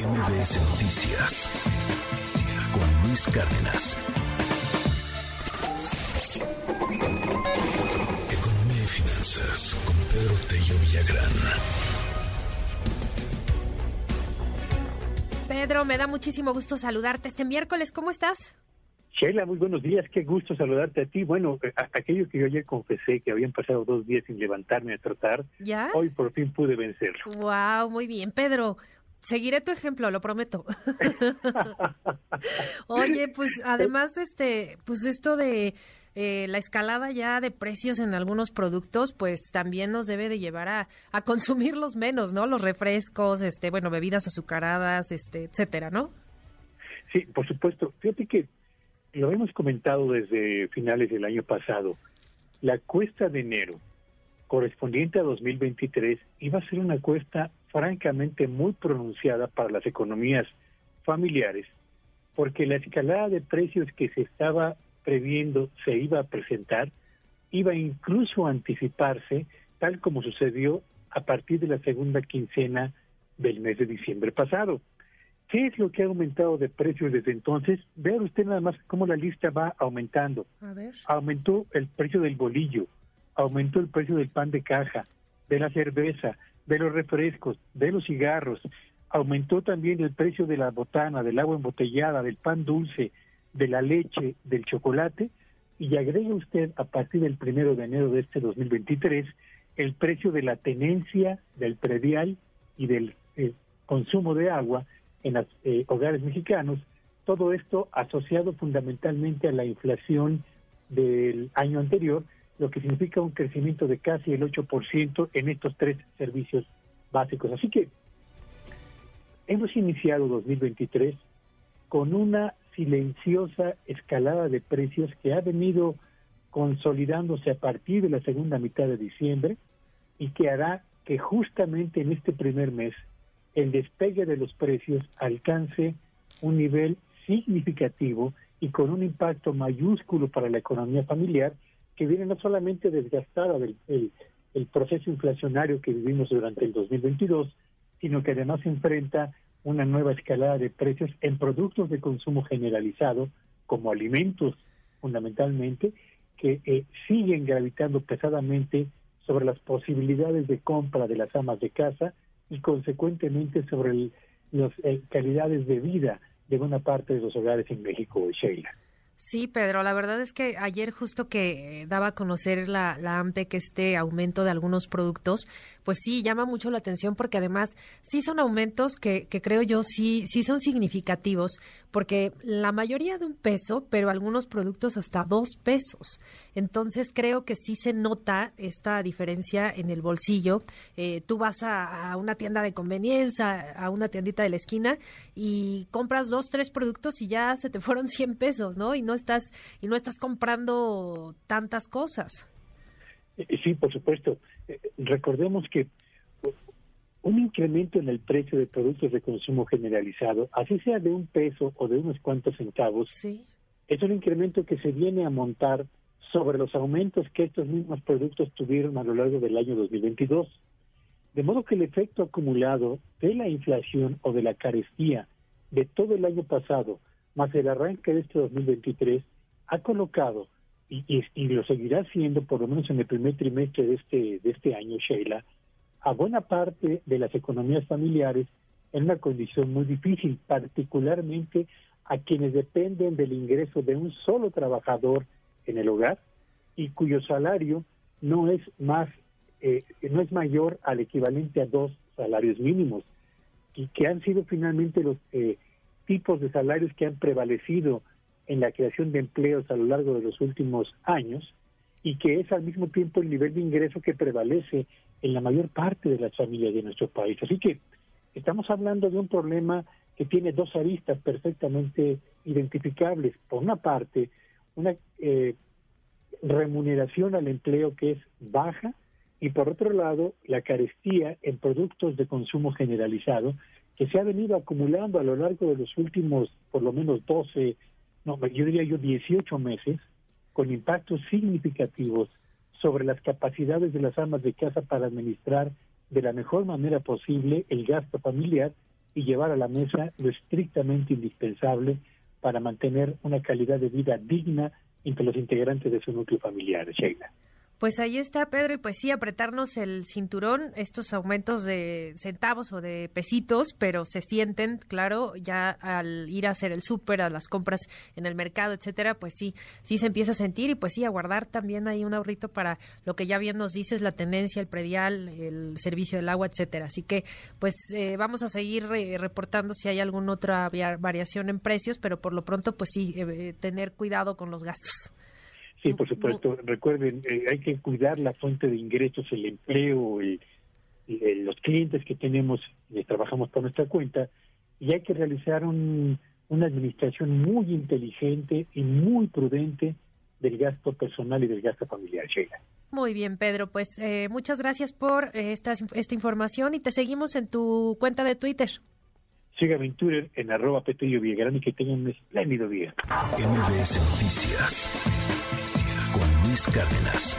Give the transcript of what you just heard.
MBS Noticias con Luis Cárdenas. Economía y finanzas con Pedro Tello Villagrán. Pedro, me da muchísimo gusto saludarte este miércoles. ¿Cómo estás? Sheila, muy buenos días, qué gusto saludarte a ti. Bueno, eh, aquello que yo ayer confesé que habían pasado dos días sin levantarme a tratar, ¿Ya? hoy por fin pude vencerlo. Wow, muy bien, Pedro. Seguiré tu ejemplo, lo prometo. Oye, pues además, este, pues esto de eh, la escalada ya de precios en algunos productos, pues también nos debe de llevar a, a consumirlos menos, ¿no? Los refrescos, este, bueno, bebidas azucaradas, este, etcétera, ¿no? Sí, por supuesto. Fíjate que lo hemos comentado desde finales del año pasado. La cuesta de enero correspondiente a 2023 iba a ser una cuesta francamente muy pronunciada para las economías familiares, porque la escalada de precios que se estaba previendo se iba a presentar, iba incluso a anticiparse, tal como sucedió a partir de la segunda quincena del mes de diciembre pasado. ¿Qué es lo que ha aumentado de precios desde entonces? Vea usted nada más cómo la lista va aumentando. A ver. Aumentó el precio del bolillo, aumentó el precio del pan de caja, de la cerveza, de los refrescos, de los cigarros, aumentó también el precio de la botana, del agua embotellada, del pan dulce, de la leche, del chocolate, y agrega usted a partir del primero de enero de este 2023 el precio de la tenencia, del predial y del eh, consumo de agua en los eh, hogares mexicanos, todo esto asociado fundamentalmente a la inflación del año anterior, lo que significa un crecimiento de casi el 8% en estos tres servicios básicos. Así que hemos iniciado 2023 con una silenciosa escalada de precios que ha venido consolidándose a partir de la segunda mitad de diciembre y que hará que justamente en este primer mes el despegue de los precios alcance un nivel significativo y con un impacto mayúsculo para la economía familiar que viene no solamente desgastada del el, el proceso inflacionario que vivimos durante el 2022, sino que además enfrenta una nueva escalada de precios en productos de consumo generalizado, como alimentos fundamentalmente, que eh, siguen gravitando pesadamente sobre las posibilidades de compra de las amas de casa y consecuentemente sobre las eh, calidades de vida de buena parte de los hogares en México, Sheila. Sí, Pedro, la verdad es que ayer justo que daba a conocer la, la AMPEC este aumento de algunos productos, pues sí, llama mucho la atención porque además sí son aumentos que, que creo yo sí, sí son significativos, porque la mayoría de un peso, pero algunos productos hasta dos pesos. Entonces creo que sí se nota esta diferencia en el bolsillo. Eh, tú vas a, una tienda de conveniencia, a una tiendita de la esquina y compras dos, tres productos y ya se te fueron 100 pesos, ¿no? Y no estás y no estás comprando tantas cosas. Sí, por supuesto. Recordemos que un incremento en el precio de productos de consumo generalizado, así sea de un peso o de unos cuantos centavos, Sí. es un incremento que se viene a montar sobre los aumentos que estos mismos productos tuvieron a lo largo del año 2022. De modo que el efecto acumulado de la inflación o de la carestía de todo el año pasado, más el arranque de este 2023, ha colocado, y, y, lo seguirá haciendo por lo menos en el primer trimestre de este, de este año, Sheila, a buena parte de las economías familiares en una condición muy difícil, particularmente a quienes dependen del ingreso de un solo trabajador en el hogar y cuyo salario no es más eh, no es mayor al equivalente a dos salarios mínimos y que han sido finalmente los eh, tipos de salarios que han prevalecido en la creación de empleos a lo largo de los últimos años y que es al mismo tiempo el nivel de ingreso que prevalece en la mayor parte de las familias de nuestro país. Así que estamos hablando de un problema que tiene dos aristas perfectamente identificables. Por una parte, una eh, remuneración al empleo que es baja y por otro lado, la carestía en productos de consumo generalizado que se ha venido acumulando a lo largo de los últimos, por lo menos 12, no, yo diría yo 18 meses, con impactos significativos sobre las capacidades de las amas de casa para administrar de la mejor manera posible el gasto familiar y llevar a la mesa lo estrictamente indispensable para mantener una calidad de vida digna entre los integrantes de su núcleo familiar, Sheila. Pues ahí está, Pedro, y pues sí, apretarnos el cinturón, estos aumentos de centavos o de pesitos, pero se sienten, claro, ya al ir a hacer el súper, a las compras en el mercado, etcétera, pues sí, sí se empieza a sentir y pues sí, a guardar también ahí un ahorrito para lo que ya bien nos dices, la tendencia, el predial, el servicio del agua, etcétera. Así que, pues eh, vamos a seguir reportando si hay alguna otra variación en precios, pero por lo pronto, pues sí, eh, tener cuidado con los gastos. Sí, por supuesto. Recuerden, eh, hay que cuidar la fuente de ingresos, el empleo, los clientes que tenemos y trabajamos por nuestra cuenta, y hay que realizar una administración muy inteligente y muy prudente del gasto personal y del gasto familiar, Sheila. Muy bien, Pedro. Pues eh, muchas gracias por eh, esta, esta información y te seguimos en tu cuenta de Twitter. Sígame en Twitter en arroba Petillo Villagrán y que tengan un espléndido día. MBS Noticias Luis Cárdenas.